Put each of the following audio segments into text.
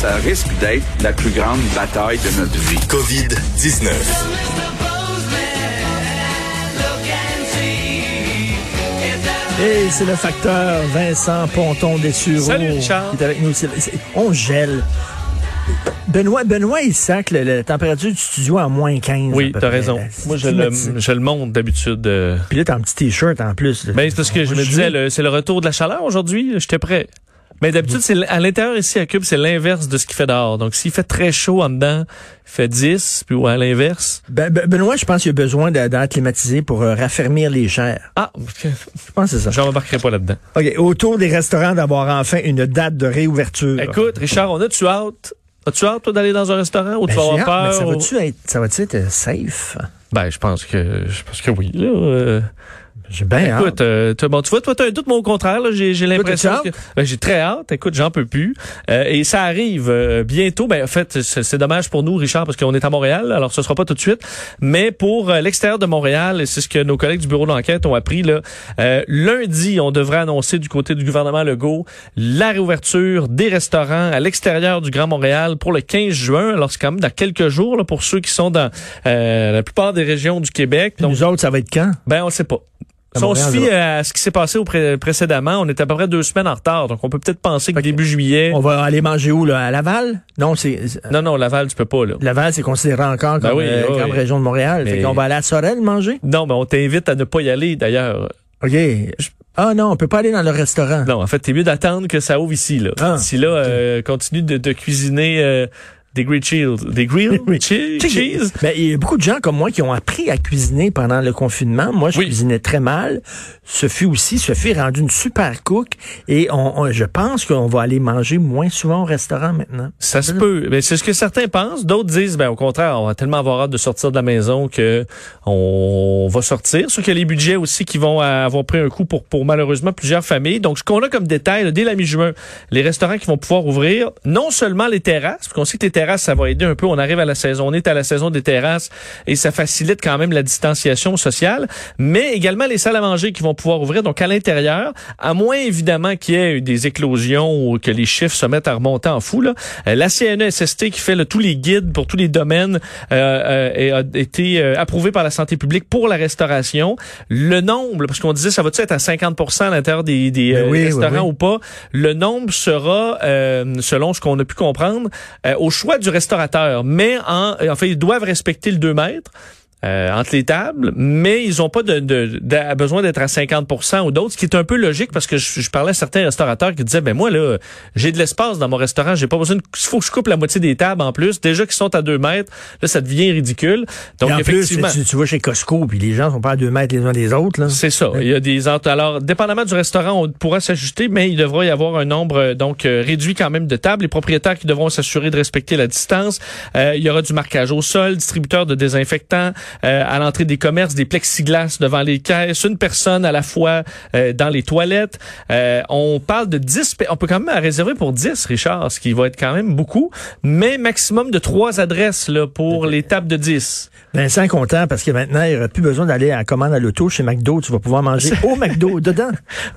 Ça risque d'être la plus grande bataille de notre vie. COVID-19. Et c'est le facteur Vincent Ponton des Sureaux Salut, Richard. qui est avec nous. On gèle. Benoît, Benoît, il sac le- la température du studio à moins 15. Oui, t'as raison. Moi, je le, je le monte d'habitude. euh. Puis là, t'as un petit t-shirt en plus. Ben, c'est parce que je me disais, c'est le retour de la chaleur aujourd'hui. J'étais prêt. Mais d'habitude, c'est à l'intérieur ici à Cube, c'est l'inverse de ce qu'il fait dehors. Donc, s'il fait très chaud en dedans, il fait 10, puis ou à l'inverse. Ben, ben, Benoît, je pense qu'il a besoin d'a- d'air climatisé pour euh, raffermir les chairs. Ah, Je pense que c'est ça. j'en embarquerai pas là-dedans. OK. Autour des restaurants d'avoir enfin une date de réouverture. Écoute, Richard, on a-tu hâte? As-tu hâte, toi, d'aller dans un restaurant ou Ben, tu vas j'ai avoir peur? ça ou- va-tu être, ça va-tu être safe? Ben, je pense que, je pense que oui, là. euh. J'ai bien hâte. Écoute, euh, bon, tu vois, toi, t'as un doute, moi, au contraire, j'ai, l'impression que, ben, j'ai très hâte. Écoute, j'en peux plus. Euh, et ça arrive euh, bientôt. Ben, en fait, c'est, dommage pour nous, Richard, parce qu'on est à Montréal. Alors, ce sera pas tout de suite. Mais pour euh, l'extérieur de Montréal, et c'est ce que nos collègues du bureau d'enquête ont appris, là, euh, lundi, on devrait annoncer du côté du gouvernement Legault la réouverture des restaurants à l'extérieur du Grand Montréal pour le 15 juin. Alors, c'est quand même dans quelques jours, là, pour ceux qui sont dans euh, la plupart des régions du Québec. Puis Donc, nous autres, ça va être quand? ben, on sait pas. Si on se fie à ce qui s'est passé au pré- précédemment, on est à peu près deux semaines en retard. Donc, on peut peut-être penser que début juillet... On va aller manger où, là? À Laval? Non, c'est, c'est- Non, non, Laval, tu peux pas, là. Laval, c'est considéré encore Ben comme oui, euh, oui, grande région de Montréal. Mais- Fait qu'on va aller à Sorel manger? Non, mais on t'invite à ne pas y aller, d'ailleurs. OK. Ah non, on peut pas aller dans le restaurant. Non, en fait, t'es mieux d'attendre que ça ouvre ici, là. Ah. Ici, là, euh, continue de, de cuisiner euh, des grilled cheese. Des grilled che- cheese? Ben, il y a beaucoup de gens comme moi qui ont appris à cuisiner pendant le confinement. Moi, je Oui. cuisinais très mal. Sophie aussi. Sophie est rendue une super cook. Et on, on- je pense qu'on va aller manger moins souvent au restaurant maintenant. Ça se peut. Ben, c'est ce que certains pensent. D'autres disent, ben, au contraire, on va tellement avoir hâte de sortir de la maison que on va sortir. Sûr qu'il y a les budgets aussi qui vont avoir pris un coup pour, pour malheureusement plusieurs familles. Donc, ce qu'on a comme détail, là, dès la mi-juin, les restaurants qui vont pouvoir ouvrir, non seulement les terrasses, parce qu'on sait que les terrasses, ça va aider un peu. On arrive à la saison, on est à la saison des terrasses et ça facilite quand même la distanciation sociale, mais également les salles à manger qui vont pouvoir ouvrir. Donc, à l'intérieur, à moins évidemment qu'il y ait eu des éclosions ou que les chiffres se mettent à remonter en fou, là, euh, la CNESST qui fait tous les guides pour tous les domaines euh, euh, a été euh, approuvé par la santé publique pour la restauration. Le nombre, parce qu'on disait ça va-tu être à 50% à l'intérieur des, des Ben euh, oui, restaurants oui. ou pas, le nombre sera, euh, selon ce qu'on a pu comprendre, euh, au choix du restaurateur. Mais en, en fait, ils doivent respecter le 2 mètres. Euh, entre les tables, mais ils ont pas de, de, de- besoin d'être à 50% ou d'autres, ce qui est un peu logique parce que je, je parlais à certains restaurateurs qui disaient ben moi là j'ai de l'espace dans mon restaurant, j'ai pas besoin de il faut que je coupe la moitié des tables en plus, déjà qu'ils sont à 2 mètres, là ça devient ridicule. Donc en plus, effectivement tu, tu vas chez Costco, puis les gens sont pas à deux mètres les uns des autres. Là. c'est ça. Il y a des alors dépendamment du restaurant, on pourra s'ajuster, mais il devra y avoir un nombre euh, donc euh, réduit quand même de tables. Les propriétaires qui devront s'assurer de respecter la distance. Euh, il y aura du marquage au sol, distributeur de désinfectants euh, à l'entrée des commerces, des plexiglas devant les caisses, une personne à la fois euh, dans les toilettes. Euh, on parle de 10 pe- on peut quand même réserver pour 10 Richard, ce qui va être quand même beaucoup, mais maximum de trois adresses là pour les tables de 10. Vincent content parce que maintenant, il n'y aura plus besoin d'aller à la commande à l'auto chez McDo. Tu vas pouvoir manger au McDo dedans.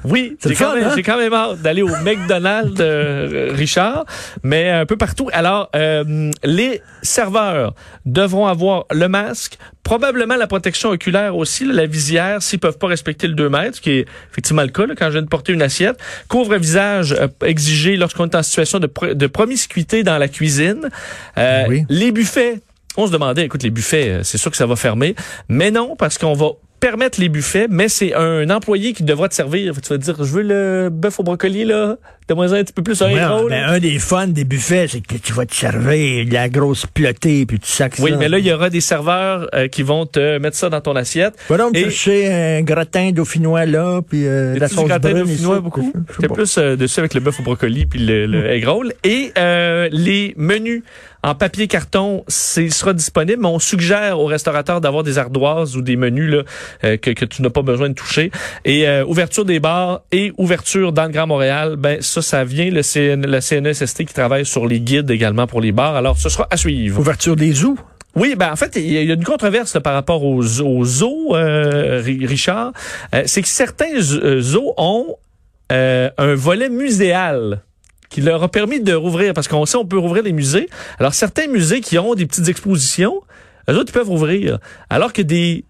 Oui, C'est j'ai quand, hein? quand même hâte d'aller au McDonald's, euh, Richard, mais un peu partout. Alors, euh, les serveurs devront avoir le masque, probablement la protection oculaire aussi, là, la visière, s'ils peuvent pas respecter le 2 mètres, ce qui est effectivement le cas là, quand je viens de porter une assiette. Couvre-visage euh, exigé lorsqu'on est en situation de, pro- de promiscuité dans la cuisine. Euh, Oui. Les buffets on se demandait, écoute, les buffets, euh, c'est sûr que ça va fermer. Mais non, parce qu'on va permettre les buffets, mais c'est un employé qui devra te servir. Tu vas te dire, je veux le bœuf au brocoli, là, moins un petit peu plus un Ouais, héros, ben, un des fun des buffets, c'est que tu vas te servir de la grosse plotée, puis tu sacs Oui, ça. mais là, il y aura des serveurs euh, qui vont te mettre ça dans ton assiette. Va donc Et- chercher un gratin dauphinois là, puis euh, la sauce gratin brune. dauphinois beaucoup? Pas. plus euh, dessus avec le bœuf au brocoli puis le, le egg roll. Et euh, les menus en papier carton, c'est sera disponible, mais on suggère aux restaurateurs d'avoir des ardoises ou des menus là, euh, que, que tu n'as pas besoin de toucher. Et euh, ouverture des bars et ouverture dans le Grand Montréal, ben ça, ça vient le, CN, le CNESST qui travaille sur les guides également pour les bars. Alors, ce sera à suivre. Ouverture des zoos. Oui, ben en fait, il y a une controverse là, par rapport aux, aux zoos, euh, Ri- Richard. Euh, c'est que certains euh, zoos ont euh, un volet muséal qui leur a permis de rouvrir, parce qu'on sait on peut rouvrir les musées. Alors, certains musées qui ont des petites expositions, eux autres, ils peuvent rouvrir. Alors que des...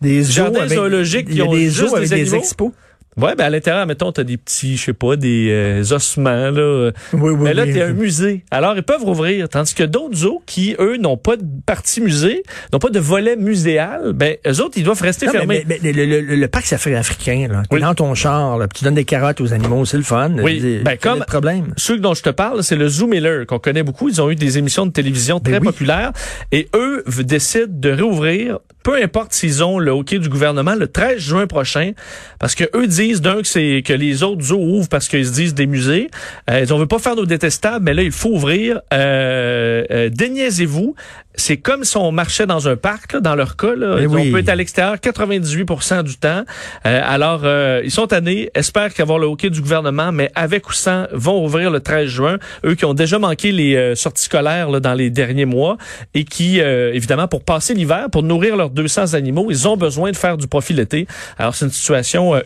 Des zoos Jardins zoologiques qui ont des juste zoos avec des des, expos. Ouais, ben à l'intérieur, mettons, t'as des petits, je sais pas, des euh, ossements, là. Oui, oui, Mais là, oui. t'es un musée. Alors, ils peuvent rouvrir. Tandis que d'autres zoos qui, eux, n'ont pas de partie musée, n'ont pas de volet muséal, ben, eux autres, ils doivent rester Non, fermés. mais- mais le, le, le, le parc safari africain, là, Oui. dans ton char, là, tu donnes des carottes aux animaux, c'est le fun. Oui, ben, comme- problème. Ceux dont je te parle, c'est le Zoo Miller, qu'on connaît beaucoup. Ils ont eu des émissions de télévision très Ben oui. populaires. Et eux décident de réouvrir, peu importe s'ils ont le hockey du gouvernement, le 13 juin prochain. Parce que eux disent, d'un, que c'est que les autres zoos ouvrent parce qu'ils se disent des musées. Euh, ils ont veut pas faire nos détestables, mais là, il faut ouvrir. Euh, euh, déniaisez-vous. C'est comme si on marchait dans un parc, là, dans leur cas. Là. Eh on oui. peut être à l'extérieur 98% du temps. Euh, alors, euh, ils sont tannés, espèrent qu'avoir le hockey du gouvernement, mais avec ou sans, vont ouvrir le 13 juin. Eux qui ont déjà manqué les euh, sorties scolaires là, dans les derniers mois et qui, euh, évidemment, pour passer l'hiver, pour nourrir leurs 200 animaux, ils ont besoin de faire du profit l'été. Alors, c'est une situation euh,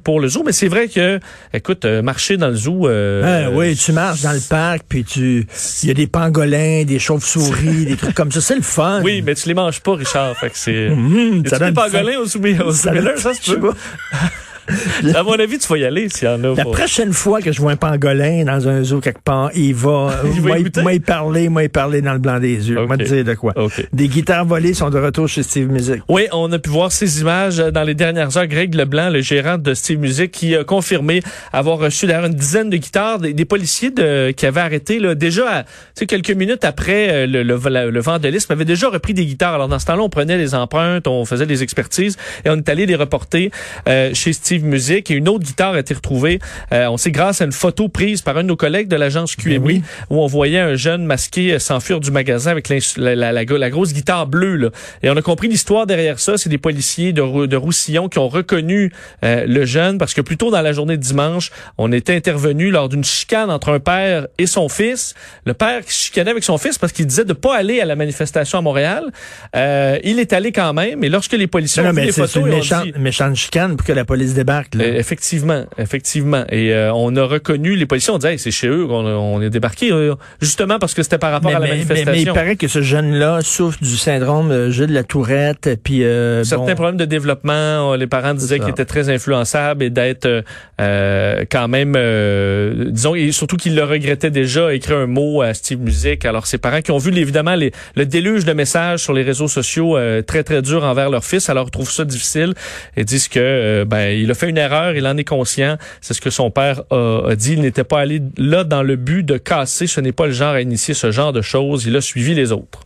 pour le zoo, mais c'est vrai que, écoute, euh, marcher dans le zoo... euh, Ah, oui, tu marches dans le parc, puis tu, il y a des pangolins, des chauves-souris, des trucs comme ça. C'est le fun. Oui, mais tu les manges pas, Richard. Fait que c'est... Ça a-tu des pangolins au soumis? Au Ça ça se peut. À mon avis, tu vas y aller s'il y en a. La prochaine fois que je vois un pangolin dans un zoo quelque part, il va, Il va moi, y parler, moi, y parler dans le blanc des yeux. Ok. Moi, te dire de quoi. Des guitares volées sont de retour chez Steve Music. Oui, on a pu voir ces images euh, dans les dernières heures. Greg Leblanc, le gérant de Steve Music, qui a confirmé avoir reçu d'ailleurs une dizaine de guitares des, des policiers de, qui avaient arrêté là, déjà à, tu sais, quelques minutes après euh, le, le, le, le vandalisme, avaient déjà repris des guitares. Alors dans ce temps-là, on prenait les empreintes, on faisait des expertises et on est allé les reporter euh, chez Steve Music. Et une autre guitare a été retrouvée. Euh, on sait grâce à une photo prise par un de nos collègues de l'agence QMI Ben oui. où on voyait un jeune masqué euh, s'enfuir du magasin avec la, la, la, la grosse guitare bleue. Là. Et on a compris l'histoire derrière ça. C'est des policiers de, Rou- de Roussillon qui ont reconnu euh, le jeune parce que plus tôt dans la journée de dimanche, on était intervenu lors d'une chicane entre un père et son fils. Le père qui chicanait avec son fils parce qu'il disait de pas aller à la manifestation à Montréal. Euh, il est allé quand même. Et lorsque les policiers Non, ont non, vu mais les photos, une méchante, dit... méchante chicane pour que la police Là. Euh, effectivement, effectivement. Et euh, on a reconnu, les policiers dit, Hey, c'est chez eux qu'on on est débarqué, euh, justement parce que c'était par rapport mais, à la mais- manifestation. mais il paraît que ce jeune-là souffre du syndrome euh, Gilles la Tourette, puis euh, Certains bon, problèmes de développement, euh, les parents disaient qu'il était très influençable et d'être quand même, euh, disons, et surtout qu'il le regrettait déjà, écrire un mot à Steve Music. Alors ses parents qui ont vu évidemment les, le déluge de messages sur les réseaux sociaux euh, très très durs envers leur fils, alors trouvent ça difficile et disent que ben il a fait une erreur, il en est conscient. C'est ce que son père a, a dit. Il n'était pas allé là dans le but de casser. Ce n'est pas le genre à initier ce genre de choses. Il a suivi les autres.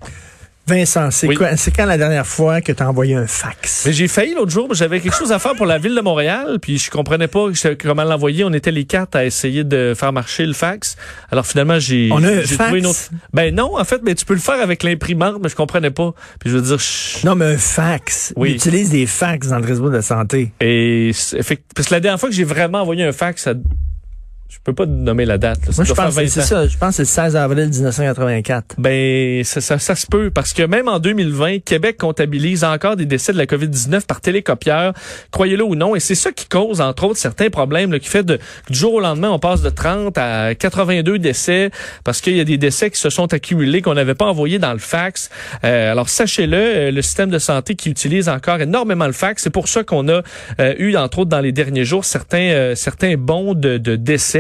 Vincent, c'est Oui. quand la dernière fois que tu as envoyé un fax? Mais j'ai failli l'autre jour, j'avais quelque chose à faire pour la ville de Montréal, puis je comprenais pas comment l'envoyer. On était les quatre à essayer de faire marcher le fax. Alors finalement, j'ai On a un fax? trouvé une autre. Ben non, en fait, mais tu peux le faire avec l'imprimante, mais je comprenais pas. Puis je veux dire, je- Non, mais un fax. Oui. Il utilise des fax dans le réseau de la santé. et parce que la dernière fois que j'ai vraiment envoyé un fax, ça, je peux pas nommer la date. là. Ça Moi, je pense que 20 c'est ça. Je pense que c'est le 16 avril 1984. Ben, ça, ça, ça se peut, parce que même en 2020, Québec comptabilise encore des décès de la COVID-19 par télécopieur, croyez-le ou non, et c'est ça qui cause, entre autres, certains problèmes, là, qui fait de, que du jour au lendemain, on passe de 30 à 82 décès, parce qu'il y a des décès qui se sont accumulés, qu'on n'avait pas envoyés dans le fax. Euh, alors, sachez-le, euh, le système de santé qui utilise encore énormément le fax, c'est pour ça qu'on a euh, eu, entre autres, dans les derniers jours, certains, euh, certains bons de, de décès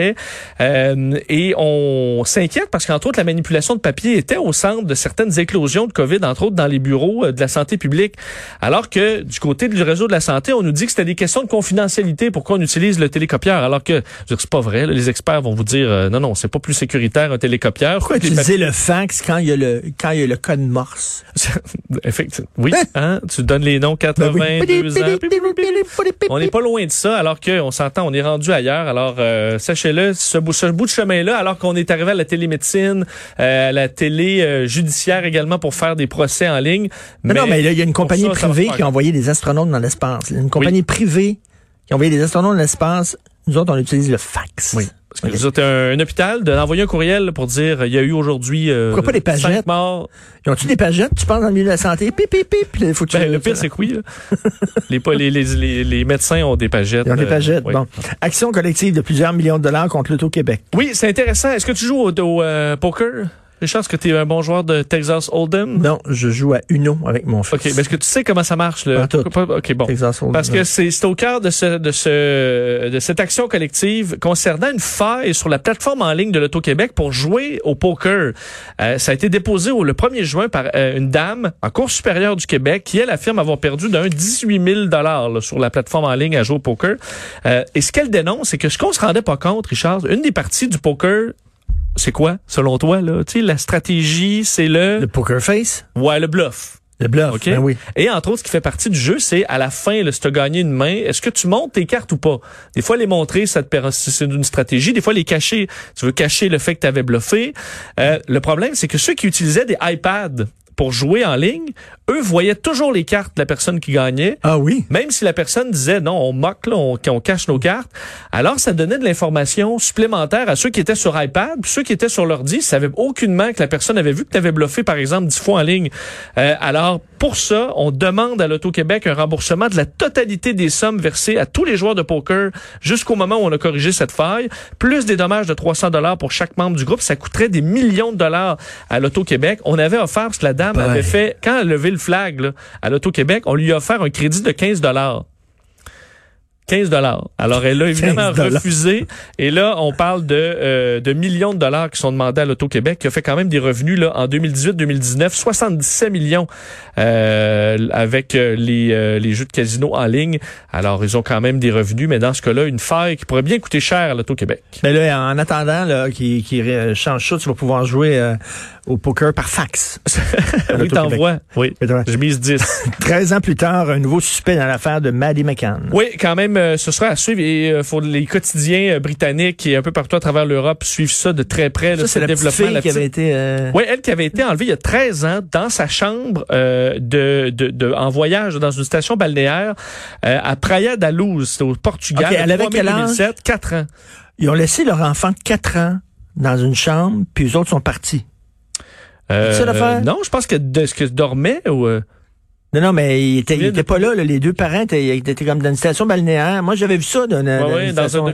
Euh, et on s'inquiète parce qu'entre autres, la manipulation de papier était au centre de certaines éclosions de COVID, entre autres dans les bureaux euh, de la santé publique. Alors que du côté du réseau de la santé, on nous dit que c'était des questions de confidentialité pourquoi on utilise le télécopieur. Alors que, c'est pas vrai. les experts vont vous dire, euh, non, non, c'est pas plus sécuritaire un télécopieur. Pourquoi utiliser le fax quand il y a le, quand il y a le code morse? Effectivement. Oui, hein? Tu donnes les noms 82 ben ans. On n'est pas loin de ça, alors qu'on s'entend, on est rendu ailleurs. Alors, euh, sachez-le, ce, bout, ce bout de chemin-là, alors qu'on est arrivé à la télémédecine, euh, à la télé euh, judiciaire également pour faire des procès en ligne. Mais, non, mais il y a une compagnie privée qui a envoyé des astronautes dans l'espace. Une compagnie privée qui a envoyé des astronautes dans l'espace. Nous autres, on utilise le fax. Oui. Parce que vous êtes un, hôpital d'envoyer un courriel pour dire il y a eu aujourd'hui euh, Pourquoi pas des pagettes? morts. Ils ont-tu des pagettes? Tu penses dans le milieu de la santé? Pip, pip, pip. Faut ben, le pire, c'est que oui. les, les, les, les, médecins ont des pagettes. Ils ont des pagettes. Bon. Action collective de plusieurs millions de dollars contre l'Auto-Québec. Oui, c'est intéressant. Est-ce que tu joues au, au euh, poker? Richard, est-ce que tu es un bon joueur de Texas Hold'em? Non, je joue à Uno avec mon fils. OK, mais est-ce que tu sais comment ça marche? Le... OK, bon. Texas Parce que c'est au cœur de, ce, de, ce, de cette action collective concernant une faille sur la plateforme en ligne de l'Auto-Québec pour jouer au poker. Euh, ça a été déposé au, le 1er juin par euh, une dame en cours supérieure du Québec qui, elle, affirme avoir perdu d'un 18 000 sur la plateforme en ligne à jouer au poker. Euh, et ce qu'elle dénonce, c'est que ce qu'on se rendait pas compte, Richard, une des parties du poker c'est quoi, selon toi, là? Tu sais, la stratégie, c'est le... Le poker face? Ouais, le bluff. Le bluff, okay? ben oui. Et entre autres, ce qui fait partie du jeu, c'est à la fin, là, si tu as gagné une main, est-ce que tu montes tes cartes ou pas? Des fois, les montrer, ça te c'est une stratégie. Des fois, les cacher, tu veux cacher le fait que tu avais bluffé. Euh, le problème, c'est que ceux qui utilisaient des iPads pour jouer en ligne, eux voyaient toujours les cartes de la personne qui gagnait. Ah oui. Même si la personne disait non, on moque, là, on, on cache nos cartes. Alors, ça donnait de l'information supplémentaire à ceux qui étaient sur iPad, puis ceux qui étaient sur l'ordi, savaient aucunement que la personne avait vu que tu avais bluffé, par exemple, dix fois en ligne. Euh, alors, pour ça, on demande à l'Auto-Québec un remboursement de la totalité des sommes versées à tous les joueurs de poker jusqu'au moment où on a corrigé cette faille, plus des dommages de 300 dollars pour chaque membre du groupe. Ça coûterait des millions de dollars à l'Auto-Québec. On avait offert, parce que la dame avait fait, quand elle a levé flag à l'Auto-Québec, on lui a offert un crédit de 15 dollars. 15 dollars. Alors elle a évidemment refusé et là on parle de euh, de millions de dollars qui sont demandés à l'Auto-Québec qui a fait quand même des revenus là en 2018-2019 77 millions euh, avec euh, les les jeux de casino en ligne. Alors ils ont quand même des revenus mais dans ce cas-là une faille qui pourrait bien coûter cher à l'Auto-Québec. Mais là en attendant là qui qui change ça tu vas pouvoir jouer au poker par fax. oui, t'envoies. Oui. Je mise 10. 13 ans plus tard, un nouveau suspect dans l'affaire de Maddie McCann. Oui, quand même, euh, ce sera à suivre. Et euh, faut les quotidiens euh, britanniques et un peu partout à travers l'Europe suivent ça de très près. Ça, c'est la développement. Fille qui avait été. Oui, elle qui avait été enlevée il y a 13 ans dans sa chambre de, de, de, en voyage dans une station balnéaire à Praia da Luz, au Portugal. elle avait quel âge? 4 ans. Ils ont laissé leur enfant de 4 ans dans une chambre, puis les autres sont partis. Euh, non, je pense que de ce que dormait ou. Non, non, mais il était, il était pas là, Les deux parents étaient, étaient, comme dans une station balnéaire. Moi, j'avais vu ça dans, dans, dans,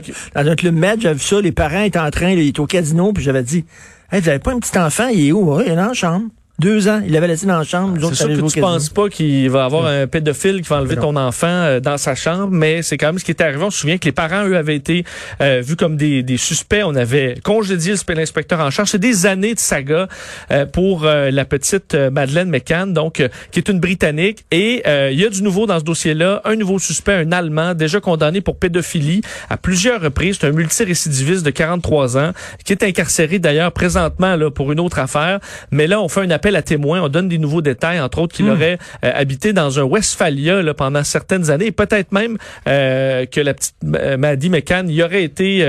un, club med. J'avais vu ça. Les parents étaient en train, ils étaient au casino, puis j'avais dit, hey, vous avez pas un petit enfant? Il est où? il est dans la chambre. Deux ans, il l'avait laissé dans la chambre. C'est sûr que tu penses pas qu'il va avoir un pédophile qui va enlever ton enfant euh, dans sa chambre, mais c'est quand même ce qui est arrivé. On se souvient que les parents, eux, avaient été euh, vus comme des, des, suspects. On avait congédié l'inspecteur en charge. C'est des années de saga euh, pour la petite Madeleine McCann, donc qui est une Britannique. Et il y a du nouveau dans ce dossier-là. Un nouveau suspect, un Allemand, déjà condamné pour pédophilie à plusieurs reprises. C'est un multirécidiviste de 43 ans qui est incarcéré d'ailleurs présentement là, pour une autre affaire. Mais là, on fait un appel appel à témoins. On donne des nouveaux détails, entre autres qu'il hmm. aurait euh, habité dans un Westphalia là, pendant certaines années et peut-être même euh, que la petite euh, Maddie McCann y aurait été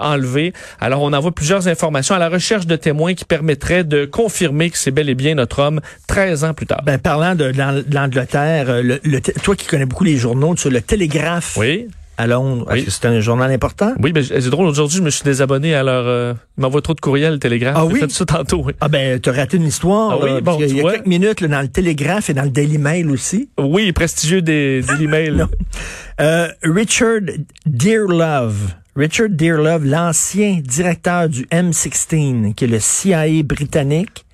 enlevée. Alors, on envoie plusieurs informations à la recherche de témoins qui permettraient de confirmer que c'est bel et bien notre homme 13 ans plus tard. Ben, parlant de, l'Angleterre, le, toi qui connais beaucoup les journaux, sur le Télégraphe. Oui à Londres. Que c'est un journal important? Oui, mais c'est drôle. Aujourd'hui, je me suis désabonné à leur... Euh, ils m'envoient trop de courriels, le Télégraphe. Ah oui? fait ça tantôt, oui. Ah ben, t'as raté une histoire. Ah oui, bon, il y a quelques minutes là, dans le Télégraphe et dans le Daily Mail aussi. Oui, prestigieux des Daily Mail. euh, Richard Dearlove. Richard Dearlove, l'ancien directeur du M16, qui est le CIA britannique,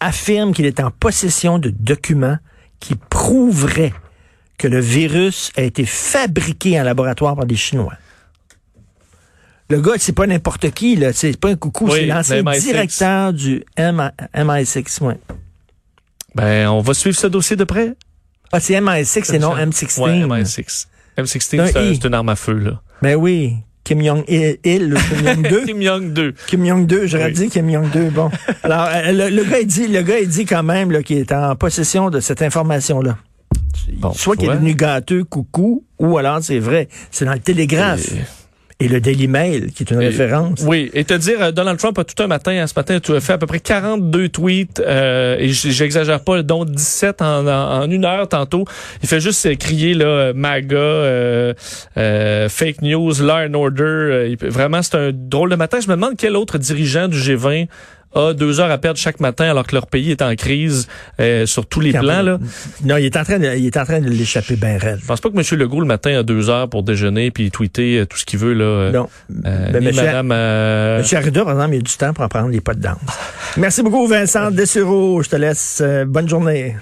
affirme qu'il est en possession de documents qui prouveraient que le virus a été fabriqué en laboratoire par des Chinois. Le gars, c'est pas n'importe qui, là. C'est pas un coucou, c'est l'ancien directeur du MI6, ouais. Ben, on va suivre ce dossier de près. Ah, c'est MI6 et non M16. Ouais, MI6. M16, c'est une arme à feu, là. Ben oui. Kim Jong-il, Kim Jong-2. Kim Jong-2. Kim Jong-2, j'aurais dit Kim Jong-2. Bon. Alors, euh, le, gars, il dit, le gars, il dit quand même qu'il est en possession de cette information-là. Soit qu'il est devenu gâteux, coucou, ou alors c'est vrai. C'est dans le télégraphe et le Daily Mail, qui est une référence. Oui, et te dire, euh, Donald Trump a tout un matin, hein, ce matin, tu as fait à peu près 42 tweets, euh, et j'exagère pas, dont 17 en, en, une heure tantôt. Il fait juste crier là, MAGA, euh, euh, fake news, law and order. vraiment, c'est un drôle de matin. Je me demande quel autre dirigeant du G20 a deux heures à perdre chaque matin alors que leur pays est en crise euh, sur tous les plans. Là. Non, il est en train de, il est en train de l'échapper bien raide. Je pense pas que M. Legault le matin a deux heures pour déjeuner puis tweeter euh, tout ce qu'il veut là. Euh, non. Euh, ben, monsieur, Madame. Euh... Arruda, par exemple, il a du temps pour en prendre les pas de danse. Merci beaucoup, Vincent Dessureau. Je te laisse. bonne journée.